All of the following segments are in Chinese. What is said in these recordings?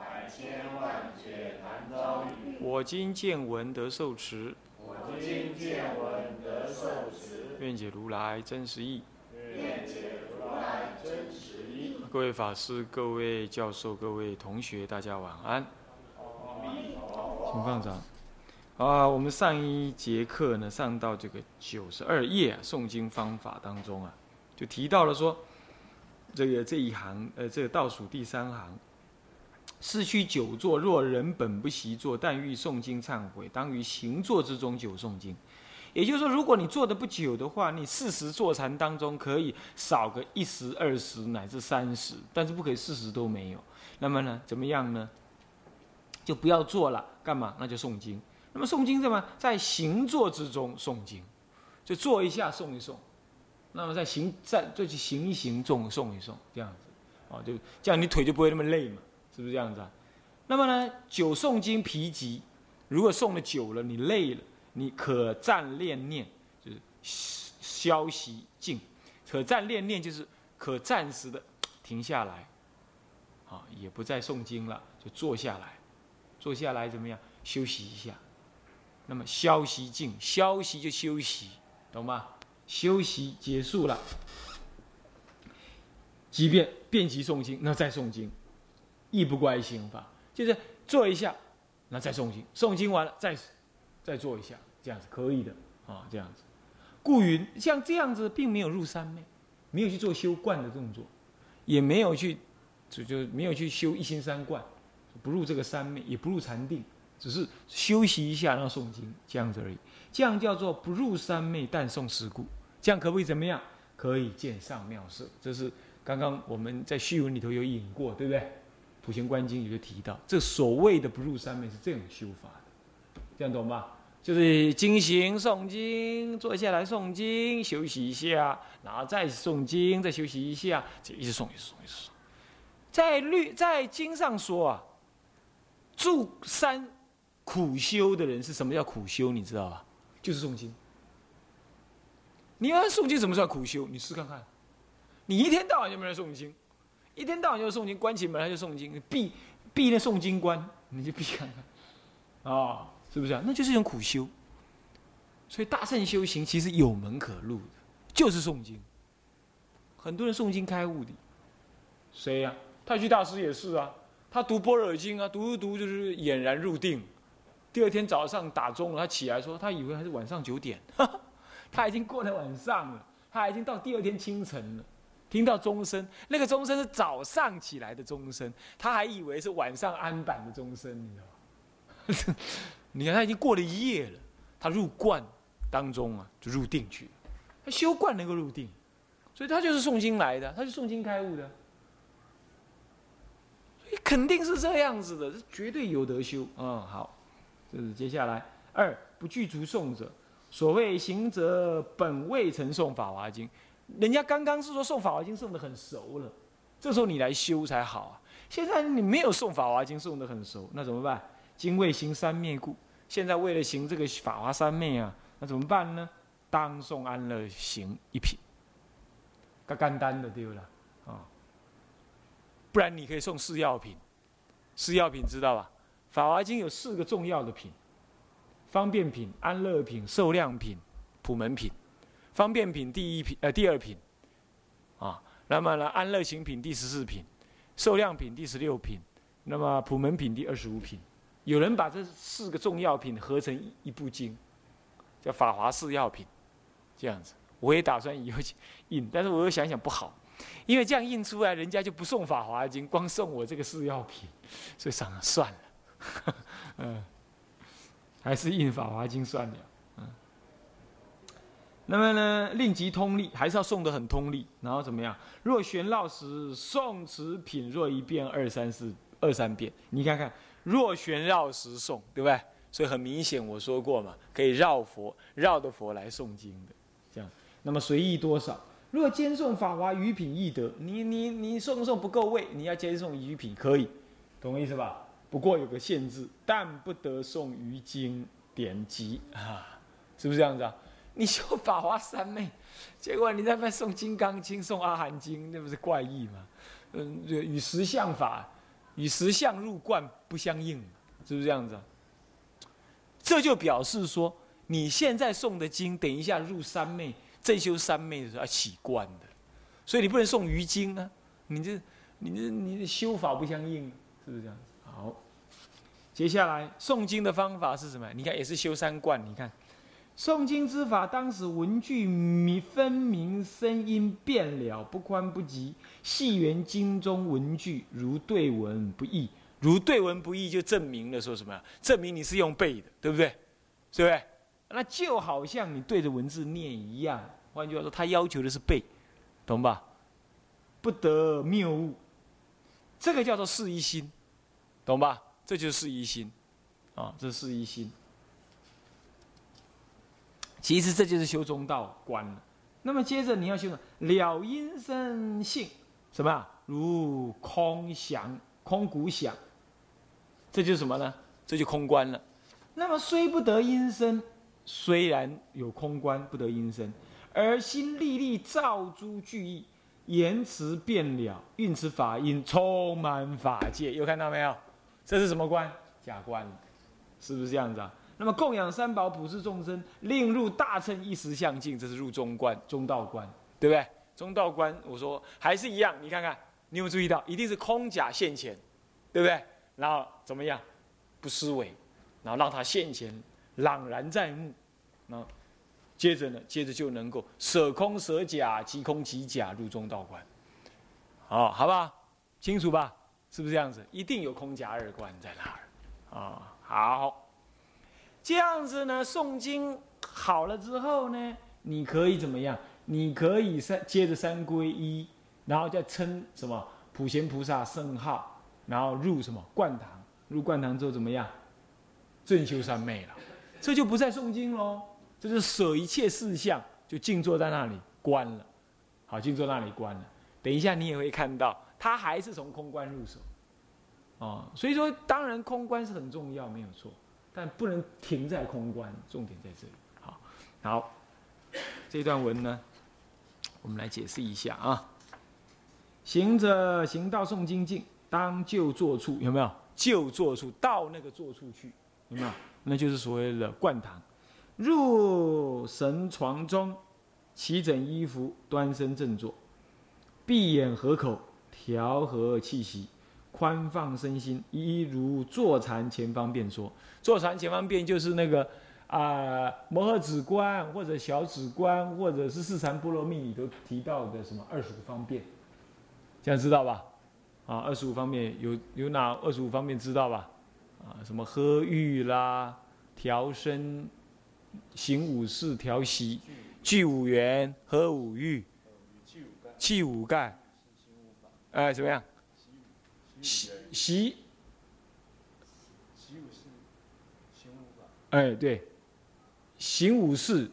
百千万劫难遭遇。我今见闻得受持，我今见闻得受持，愿解如来真实义。愿解如来真实义。各位法师、各位教授、各位同学，大家晚安。请放掌。啊，我们上一节课呢，上到这个九十二页、啊、诵经方法当中啊，就提到了说，这个这一行，呃，这个倒数第三行，是去久坐，若人本不习坐，但欲诵经忏悔，当于行坐之中久诵经。也就是说，如果你坐的不久的话，你四十坐禅当中可以少个一十、二十乃至三十，但是不可以四十都没有。那么呢，怎么样呢？就不要做了，干嘛？那就诵经。那么诵经怎么在行坐之中诵经？就坐一下诵一诵，那么在行在就去行一行诵诵一诵，这样子，哦，就这样你腿就不会那么累嘛，是不是这样子啊？那么呢，久诵经疲极，如果诵的久了，你累了，你可暂练念，就是消息静，可暂练念就是可暂时的停下来，啊，也不再诵经了，就坐下来，坐下来怎么样？休息一下。那么消息静，消息就休息，懂吗？休息结束了，即便遍及诵经，那再诵经，亦不怪心法，就是做一下，那再诵经，诵经完了再再做一下，这样子可以的啊，这样子。故云像这样子，并没有入三昧，没有去做修观的动作，也没有去就就没有去修一心三观，不入这个三昧，也不入禅定。只是休息一下，然后诵经这样子而已。这样叫做不入三昧，但诵十故。这样可不可以怎么样？可以见上妙色。这是刚刚我们在序文里头有引过，对不对？普贤观经有提到，这所谓的不入三昧是这种修法的。这样懂吧？就是经行诵经，坐下来诵经，休息一下，然后再诵经，再休息一下，就一直诵，一直诵，一直诵。在律在经上说啊，住三。苦修的人是什么叫苦修？你知道吧？就是诵经。你要诵经怎么算苦修？你试看看。你一天到晚就没人诵经，一天到晚就诵经，关起门来就诵经，闭闭那诵经关，你就闭看看，啊，是不是啊？那就是一种苦修。所以大圣修行其实有门可入的，就是诵经。很多人诵经开悟的，谁呀？太虚大师也是啊，他读般若经啊，读一读就是俨然入定。第二天早上打钟了，他起来说，他以为还是晚上九点，他已经过了晚上了，他已经到第二天清晨了，听到钟声，那个钟声是早上起来的钟声，他还以为是晚上安板的钟声，你知道吗？你看他已经过了一夜了，他入观当中啊，就入定去，他修观能够入定，所以他就是诵经来的，他是诵经开悟的，所以肯定是这样子的，是绝对有得修，嗯，好。这是接下来二不具足诵者，所谓行者本未曾诵法华经，人家刚刚是说送法华经送的很熟了，这时候你来修才好啊。现在你没有送法华经送的很熟，那怎么办？今未行三昧故，现在为了行这个法华三昧啊，那怎么办呢？当送安乐行一品，干干单的对了啊，不然你可以送四药品，四药品知道吧？法华经有四个重要的品：方便品、安乐品、受量品、普门品。方便品第一品，呃，第二品，啊，那么呢，安乐行品第十四品，受量品第十六品，那么普门品第二十五品。有人把这四个重要品合成一部经，叫《法华四要品》，这样子。我也打算以后印，但是我又想想不好，因为这样印出来，人家就不送《法华经》，光送我这个四要品，所以想了算了。嗯，还是印《法华经》算了。那么呢，令其通力，还是要诵得很通力。然后怎么样？若旋绕时，诵此品若一遍、二三四、二三遍。你看看，若旋绕时诵，对不对？所以很明显我说过嘛，可以绕佛绕的佛来诵经的，这样。那么随意多少？若兼诵法华余品易得，你你你诵诵不够位，你要兼诵余品可以，懂我意思吧？不过有个限制，但不得诵余经典籍啊，是不是这样子啊？你修法华三昧，结果你在那送金刚经、送阿含经，那不是怪异吗？嗯，与实相法、与实相入观不相应，是不是这样子？这就表示说，你现在诵的经，等一下入三昧、正修三昧的时候要起观的，所以你不能送余经啊！你这、你这、你的修法不相应，是不是这样？好，接下来诵经的方法是什么？你看，也是修三观，你看。诵经之法，当时文句明分明，声音变了，不宽不急，细缘经中文句，如对文不易，如对文不易，就证明了说什么？证明你是用背的，对不对？对不对？那就好像你对着文字念一样。换句话说，他要求的是背，懂吧？不得谬误，这个叫做示一心，懂吧？这就是示一心，啊，这是示一心。其实这就是修中道观了。那么接着你要修了音声性，什么啊？如空响、空谷响，这就是什么呢？这就空观了。那么虽不得音声，虽然有空观不得音声，而心历历照诸句意，言辞变了，运持法音充满法界。有看到没有？这是什么观？假观，是不是这样子啊？那么供养三宝，普世众生，令入大乘一时相境，这是入中观、中道观，对不对？中道观，我说还是一样，你看看，你有注意到，一定是空假现前，对不对？然后怎么样？不思维，然后让他现前，朗然在目，然后接着呢，接着就能够舍空舍假，即空即假，入中道观。好，好不好？清楚吧？是不是这样子？一定有空假二观在那儿啊？好。这样子呢，诵经好了之后呢，你可以怎么样？你可以三接着三皈依，然后再称什么普贤菩萨圣号，然后入什么灌堂？入灌堂之后怎么样？正修三昧了，这就不再诵经喽，这就舍一切事项，就静坐在那里关了。好，静坐那里关了。等一下你也会看到，他还是从空观入手。哦，所以说当然空观是很重要，没有错。但不能停在空观，重点在这里。好，好，这段文呢，我们来解释一下啊。行者行到诵经境，当就坐处，有没有？就坐处，到那个坐处去，有没有？那就是所谓的灌堂。入神床中，齐整衣服，端身正坐，闭眼合口，调和气息。宽放身心，一如坐禅前方便说。坐禅前方便就是那个啊摩诃止观或者小止观，或者是四禅波罗蜜里头提到的什么二十五方便，这样知道吧？啊，二十五方面有有哪二十五方面知道吧？啊，什么喝欲啦，调身，行五事，调息，聚五缘，喝五欲，气五盖，哎，怎么样？习习，哎，对，行五事，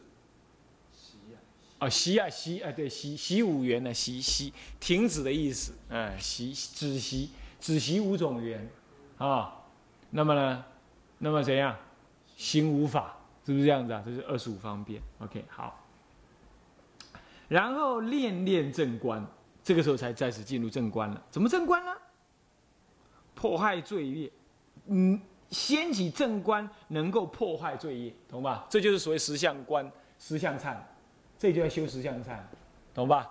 啊，习啊习啊，对，习习五缘呢，习习停止的意思，哎，习止习止习五种缘，啊，那么呢，那么怎样，行五法，是不是这样子啊？这是二十五方便，OK，好，然后练练正观，这个时候才再次进入正观了，怎么正观呢？破坏罪业，嗯，掀起正观能够破坏罪业，懂吧？这就是所谓实相观、实相忏，这就要修实相忏，懂吧？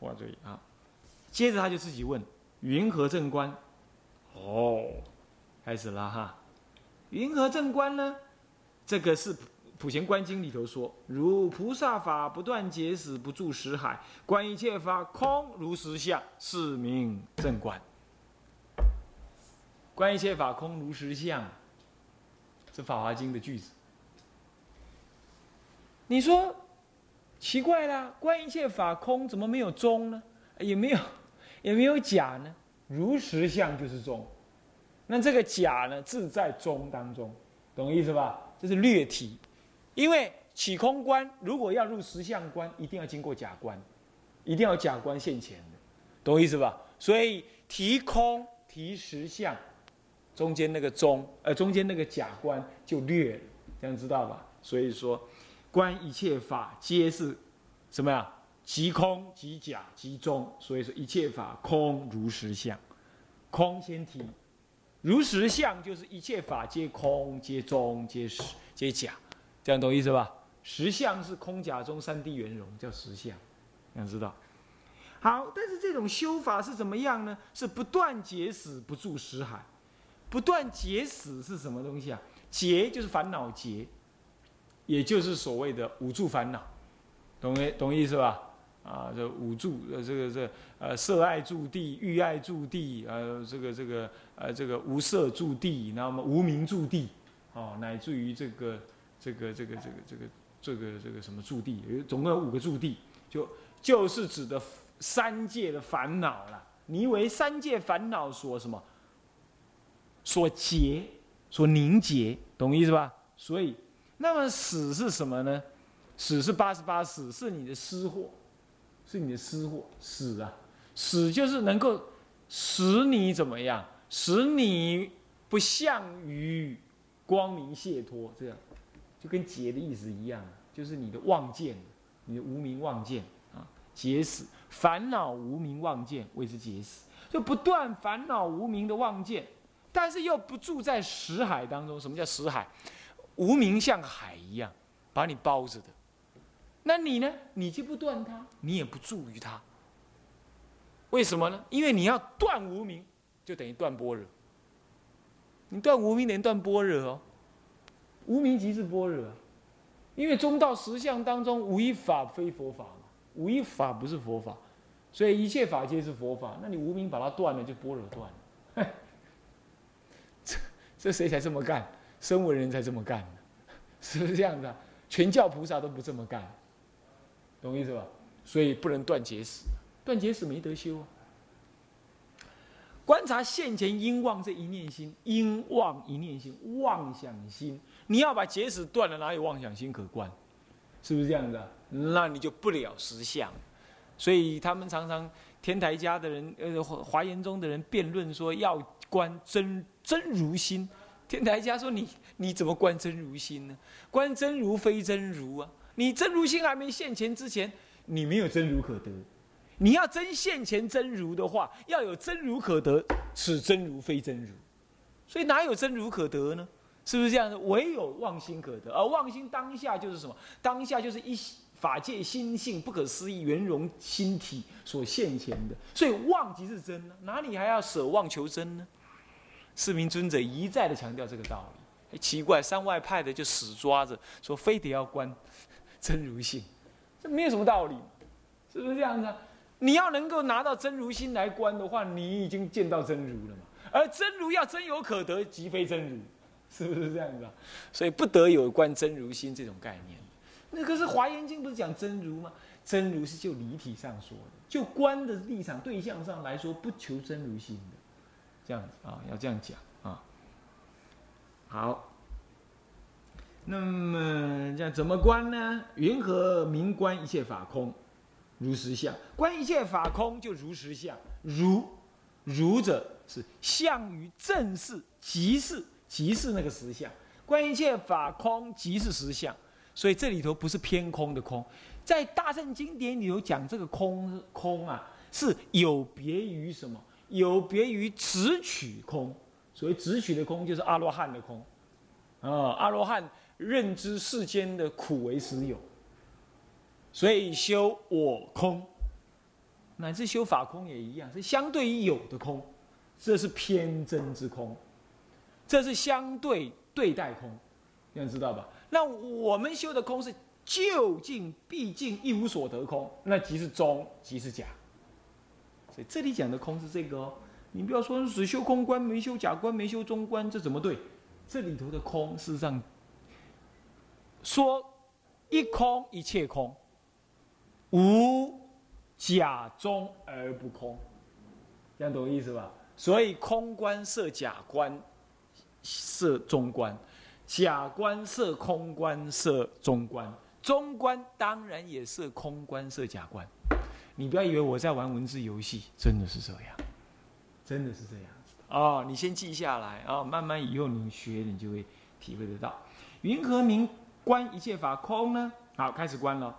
破坏罪业啊！接着他就自己问：云何正观？哦，开始了哈。云何正观呢？这个是《普贤观经》里头说：如菩萨法不断结死，不住识海，观一切法空如实相，是名正观。观一切法空如实相，是《法华经》的句子。你说奇怪啦，观一切法空，怎么没有中呢？也没有，也没有假呢？如实相就是中，那这个假呢，自在中当中。懂意思吧？这是略提，因为起空观如果要入实相观，一定要经过假观，一定要假观现前的，懂意思吧？所以提空提实相，中间那个中，呃，中间那个假观就略了，这样知道吧？所以说，观一切法皆是什么呀？即空即假即中，所以说一切法空如实相，空先提，如实相就是一切法皆空皆中皆实皆假，这样懂意思吧？实相是空假中三谛圆融，叫实相，想知道？好，但是这种修法是怎么样呢？是不断结死，不住识海。不断结死是什么东西啊？结就是烦恼结，也就是所谓的五住烦恼，懂没？懂意思吧？啊，这五住，呃，这个这呃，色爱住地，欲爱住地，呃，这个这个呃，这个无色住地，那么无名住地，哦，乃至于这个这个这个这个这个这个这个什么住地，总共有五个住地，就就是指的三界的烦恼了。你为三界烦恼所什么？所结，所凝结，懂意思吧？所以，那么死是什么呢？死是八十八死，是你的私货。是你的私货，死啊，死就是能够使你怎么样，使你不向于光明解脱，这样就跟劫的意思一样，就是你的妄见，你的无名妄见啊，劫死烦恼无名妄见谓之劫死，就不断烦恼无名的妄见，但是又不住在识海当中。什么叫识海？无名像海一样把你包着的。那你呢？你就不断它，你也不助于它。为什么呢？因为你要断无名，就等于断般若。你断无名连断般若哦。无名即是般若，因为中道实相当中无一法非佛法嘛，无一法不是佛法，所以一切法皆是佛法。那你无名把它断了，就般若断了。这谁才这么干？身为人才这么干 是不是这样的？全教菩萨都不这么干。懂意思吧？所以不能断结死，断结死没得修啊。观察现前因妄这一念心，因妄一念心，妄想心，你要把结死断了，哪有妄想心可观？是不是这样的？那你就不了实相。所以他们常常天台家的人，呃，华严宗的人辩论说要观真真如心。天台家说你你怎么观真如心呢？观真如非真如啊。你真如心还没现前之前，你没有真如可得。你要真现前真如的话，要有真如可得，此真如非真如。所以哪有真如可得呢？是不是这样的？唯有妄心可得，而妄心当下就是什么？当下就是一法界心性不可思议圆融心体所现前的。所以妄即是真呢？哪里还要舍妄求真呢？四明尊者一再的强调这个道理。奇怪，山外派的就死抓着说，非得要关。真如性，这没有什么道理，是不是这样子？你要能够拿到真如心来观的话，你已经见到真如了嘛。而真如要真有可得，即非真如，是不是这样子啊？所以不得有关真如心这种概念。那可是华严经不是讲真如吗？真如是就离体上说的，就观的立场对象上来说，不求真如心的，这样子啊，要这样讲啊。好。那么这样怎么观呢？云何明观一切法空，如实相？观一切法空就如实相。如，如者是相于正视，即是即是那个实相。观一切法空，即是实相。所以这里头不是偏空的空，在大圣经典里头讲这个空空啊，是有别于什么？有别于直取空。所谓直取的空，就是阿罗汉的空。啊，阿罗汉。认知世间的苦为实有，所以修我空，乃至修法空也一样，是相对于有的空，这是偏真之空，这是相对对待空，你知道吧？那我们修的空是究竟毕竟一无所得空，那即是中，即是假。所以这里讲的空是这个哦，你不要说只修空观没修假观没修中观，这怎么对？这里头的空事实上。说一空一切空，无假中而不空，这样懂意思吧？所以空观摄假观，摄中观，假观设空观设中观，中观当然也设空观设假观。你不要以为我在玩文字游戏，真的是这样，真的是这样子哦。你先记下来啊，慢慢以后你学，你就会体会得到。云何名观一切法空呢？好，开始观了。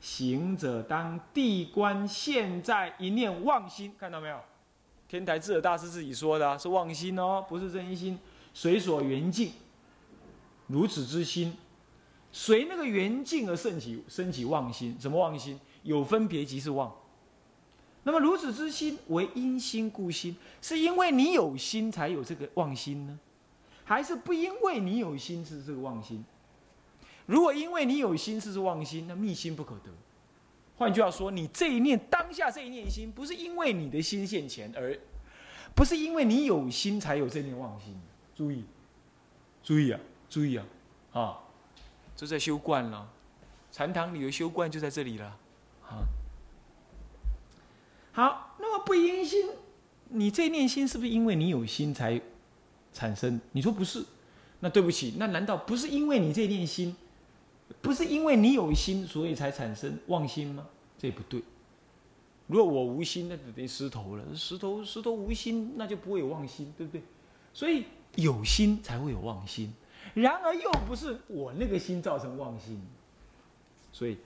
行者当地观现在一念妄心，看到没有？天台智者大师自己说的，是妄心哦，不是真心。随所缘境，如此之心，随那个缘境而升起升起妄心。什么妄心？有分别即是妄。那么如此之心为因心故心，是因为你有心才有这个妄心呢，还是不因为你有心是这个妄心？如果因为你有心是妄心，那密心不可得。换句话说，你这一念当下这一念心，不是因为你的心现前而，不是因为你有心才有这念妄心。注意，注意啊，注意啊，啊，这在修观了。禅堂里的修观就在这里了。啊，好，那么不因心，你这念心是不是因为你有心才产生？你说不是，那对不起，那难道不是因为你这念心？不是因为你有心，所以才产生妄心吗？这不对。如果我无心，那就等于石头了。石头石头无心，那就不会有妄心，对不对？所以有心才会有妄心。然而又不是我那个心造成妄心，所以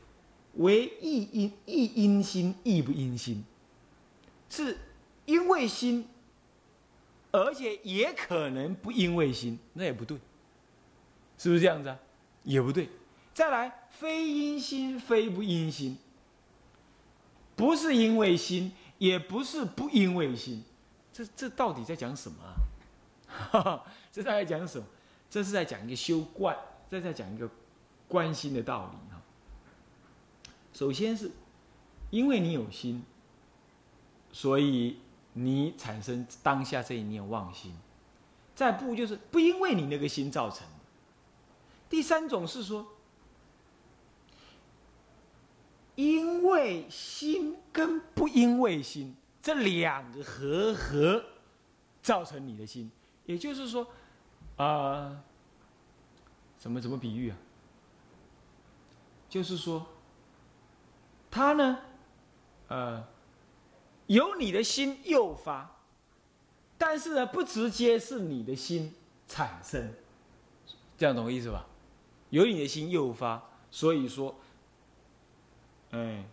为亦因亦因心亦不因心，是因为心，而且也可能不因为心，那也不对，是不是这样子啊？也不对。再来，非因心，非不因心，不是因为心，也不是不因为心，这这到底在讲什么啊？这在讲什么？这是在讲一个修观，这在讲一个观心的道理啊。首先是因为你有心，所以你产生当下这一念妄心。再不就是不因为你那个心造成的。第三种是说。因为心跟不因为心这两个合合，造成你的心，也就是说，啊，怎么怎么比喻啊？就是说，他呢，呃，有你的心诱发，但是呢，不直接是你的心产生，这样懂我意思吧？有你的心诱发，所以说。哎，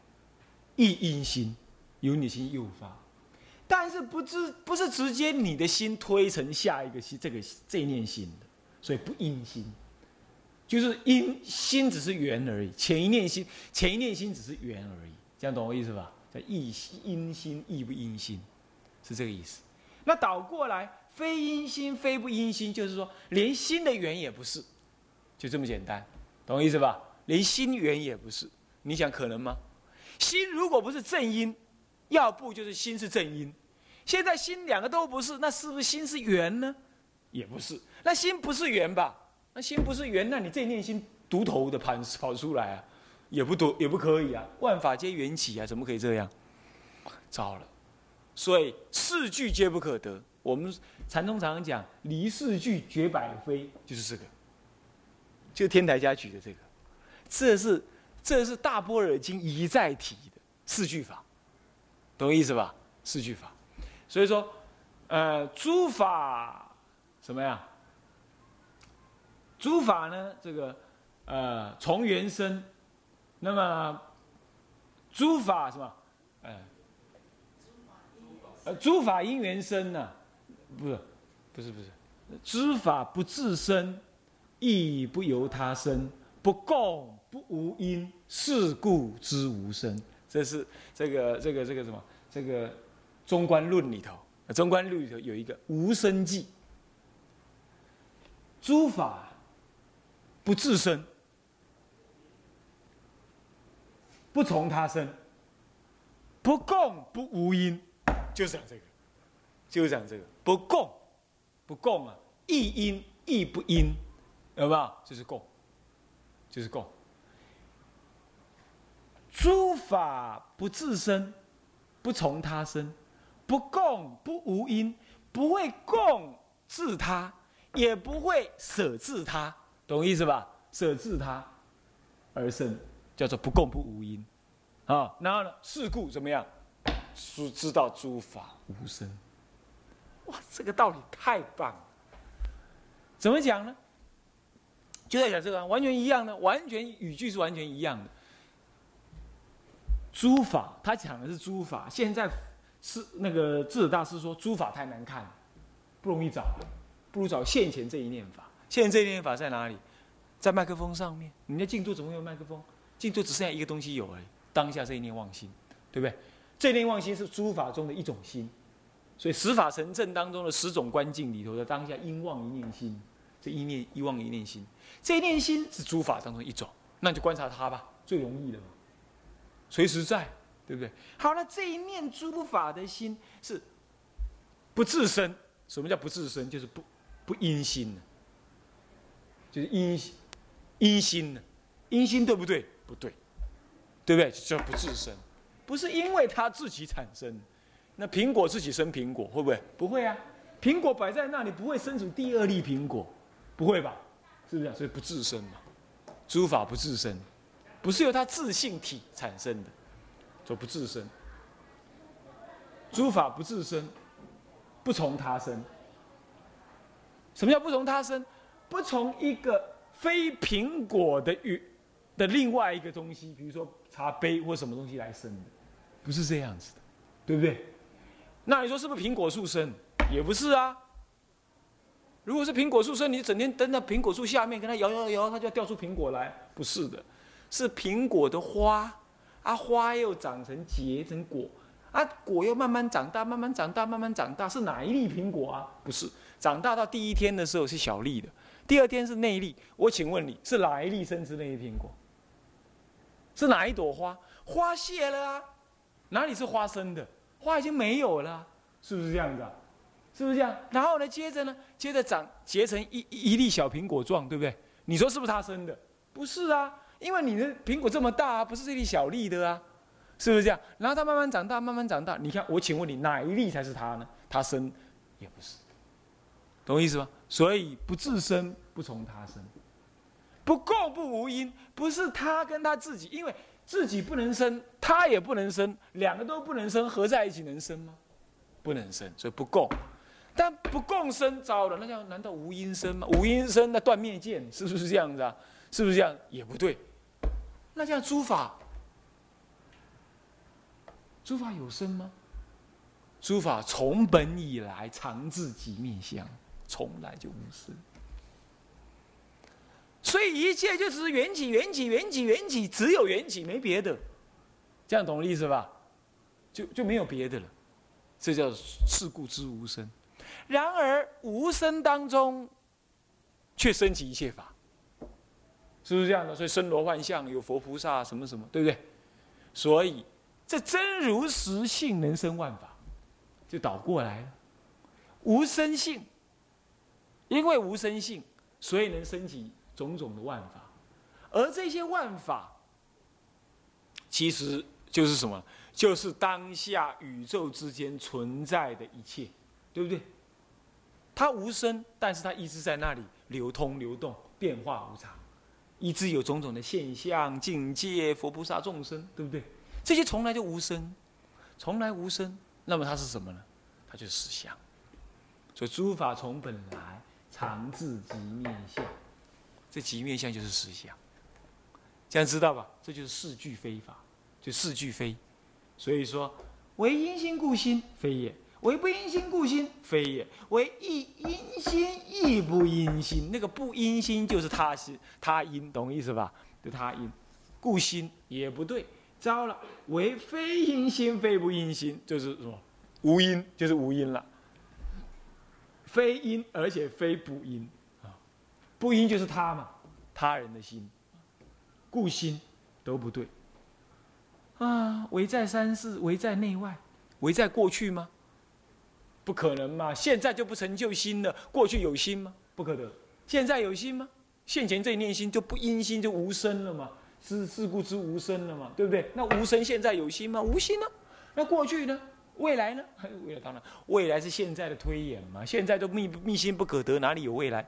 一因心由你心诱发，但是不直不是直接你的心推成下一个心这个这一念心的，所以不因心，就是因心只是缘而已，前一念心前一念心只是缘而已，这样懂我意思吧？叫意因心意不因心，是这个意思。那倒过来，非因心非不因心，就是说连心的缘也不是，就这么简单，懂我意思吧？连心缘也不是。你想可能吗？心如果不是正因，要不就是心是正因。现在心两个都不是，那是不是心是缘呢？也不是。那心不是缘吧？那心不是缘，那你这念心独头的跑跑出来啊，也不独也不可以啊。万法皆缘起啊，怎么可以这样？糟了。所以四句皆不可得。我们禅宗常常讲离四句绝百非，就是这个，就天台家举的这个，这是。这是大般若经一再提的四句法，懂意思吧？四句法，所以说，呃，诸法什么呀？诸法呢？这个呃，从缘生，那么诸法什么？呃，诸法因缘生呢？不是，不是，不是，诸法不自生，亦不由他生，不共。不无因，是故知无生。这是这个这个这个什么？这个《中观论》里头，《中观论》里头有一个无生记。诸法不自生，不从他生，不共不无因，就是讲这个，就是讲这个不共，不共啊，亦因亦不因，有没有？就是共，就是共。诸法不自生，不从他生，不共不无因，不会共自他，也不会舍自他，懂意思吧？舍自他而生，叫做不共不无因。啊，然后呢？事故怎么样？知知道诸法无生。哇，这个道理太棒了！怎么讲呢？就在讲这个，完全一样的，完全语句是完全一样的。诸法，他讲的是诸法。现在是那个智者大师说，诸法太难看，不容易找，不如找现前这一念法。现前这一念法在哪里？在麦克风上面。你的静坐怎么会有麦克风？静坐只剩下一个东西有而已。当下这一念妄心，对不对？这一念妄心是诸法中的一种心，所以十法成正当中的十种观境里头的当下应妄一念心，这一念一妄一念心，这一念心是诸法当中一种，那你就观察它吧，最容易的嘛，随时在，对不对？好了，这一念诸法的心是不自生，什么叫不自生？就是不不因心的，就是因因心的，因心对不对？不对。对不对？叫不自生，不是因为它自己产生。那苹果自己生苹果会不会？不会啊。苹果摆在那里不会生出第二粒苹果，不会吧？是不是？所以不自生嘛。诸法不自生，不是由它自性体产生的，就不自生。诸法不自生，不从他生。什么叫不从他生？不从一个非苹果的与的另外一个东西，比如说。茶杯或什么东西来生的，不是这样子的，对不对？那你说是不是苹果树生？也不是啊。如果是苹果树生，你整天蹲在苹果树下面，跟它摇摇摇，它就要掉出苹果来？不是的，是苹果的花，啊花又长成结成果，啊果又慢慢长大，慢慢长大，慢慢长大，是哪一粒苹果啊？不是，长大到第一天的时候是小粒的，第二天是内粒。我请问你是哪一粒生出那一苹果？是哪一朵花？花谢了啊，哪里是花生的？花已经没有了，是不是这样子啊？是不是这样？然后呢，接着呢，接着长结成一一粒小苹果状，对不对？你说是不是它生的？不是啊，因为你的苹果这么大啊，不是这粒小粒的啊，是不是这样？然后它慢慢长大，慢慢长大。你看，我请问你，哪一粒才是它呢？它生也不是，懂我意思吗？所以不自生，不从他生。不共不无因，不是他跟他自己，因为自己不能生，他也不能生，两个都不能生，合在一起能生吗？不能生，所以不共。但不共生，糟了，那叫难道无因生吗？无因生，那断灭见，是不是这样子啊？是不是这样？也不对。那这样诸法，诸法有生吗？诸法从本以来常自己面相，从来就无生。所以一切就是缘起，缘起，缘起，缘起，只有缘起，没别的。这样懂我意思吧？就就没有别的了。这叫事故之无生。然而无生当中，却升起一切法，是不是这样的？所以生罗万象，有佛菩萨什么什么，对不对？所以这真如实性能生万法，就倒过来了。无生性，因为无生性，所以能升起。种种的万法，而这些万法，其实就是什么？就是当下宇宙之间存在的一切，对不对？它无声，但是它一直在那里流通、流动、变化无常，一直有种种的现象、境界、佛菩萨、众生，对不对？这些从来就无声，从来无声。那么它是什么呢？它就是实相。所以诸法从本来常自即灭相。这极面相就是实相，这样知道吧？这就是四句非法，就四句非。所以说，唯因心故心非也，为不因心故心非也，为亦因心亦不因心。那个不因心就是他心他因，懂意思吧？就他因，故心也不对。糟了，为非因心非不因心，就是什么？无因就是无因了，非因而且非不因。啊不因就是他嘛，他人的心，故心都不对啊！唯在三世，唯在内外，唯在过去吗？不可能嘛！现在就不成就心了，过去有心吗？不可得。现在有心吗？现前这一念心就不因心就无声了嘛？是事故之无声了嘛？对不对？那无声现在有心吗？无心呢？那过去呢？未来呢？还 有未来当然，未来是现在的推演嘛。现在都密密心不可得，哪里有未来？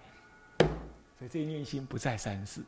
所以这一念心不在三世。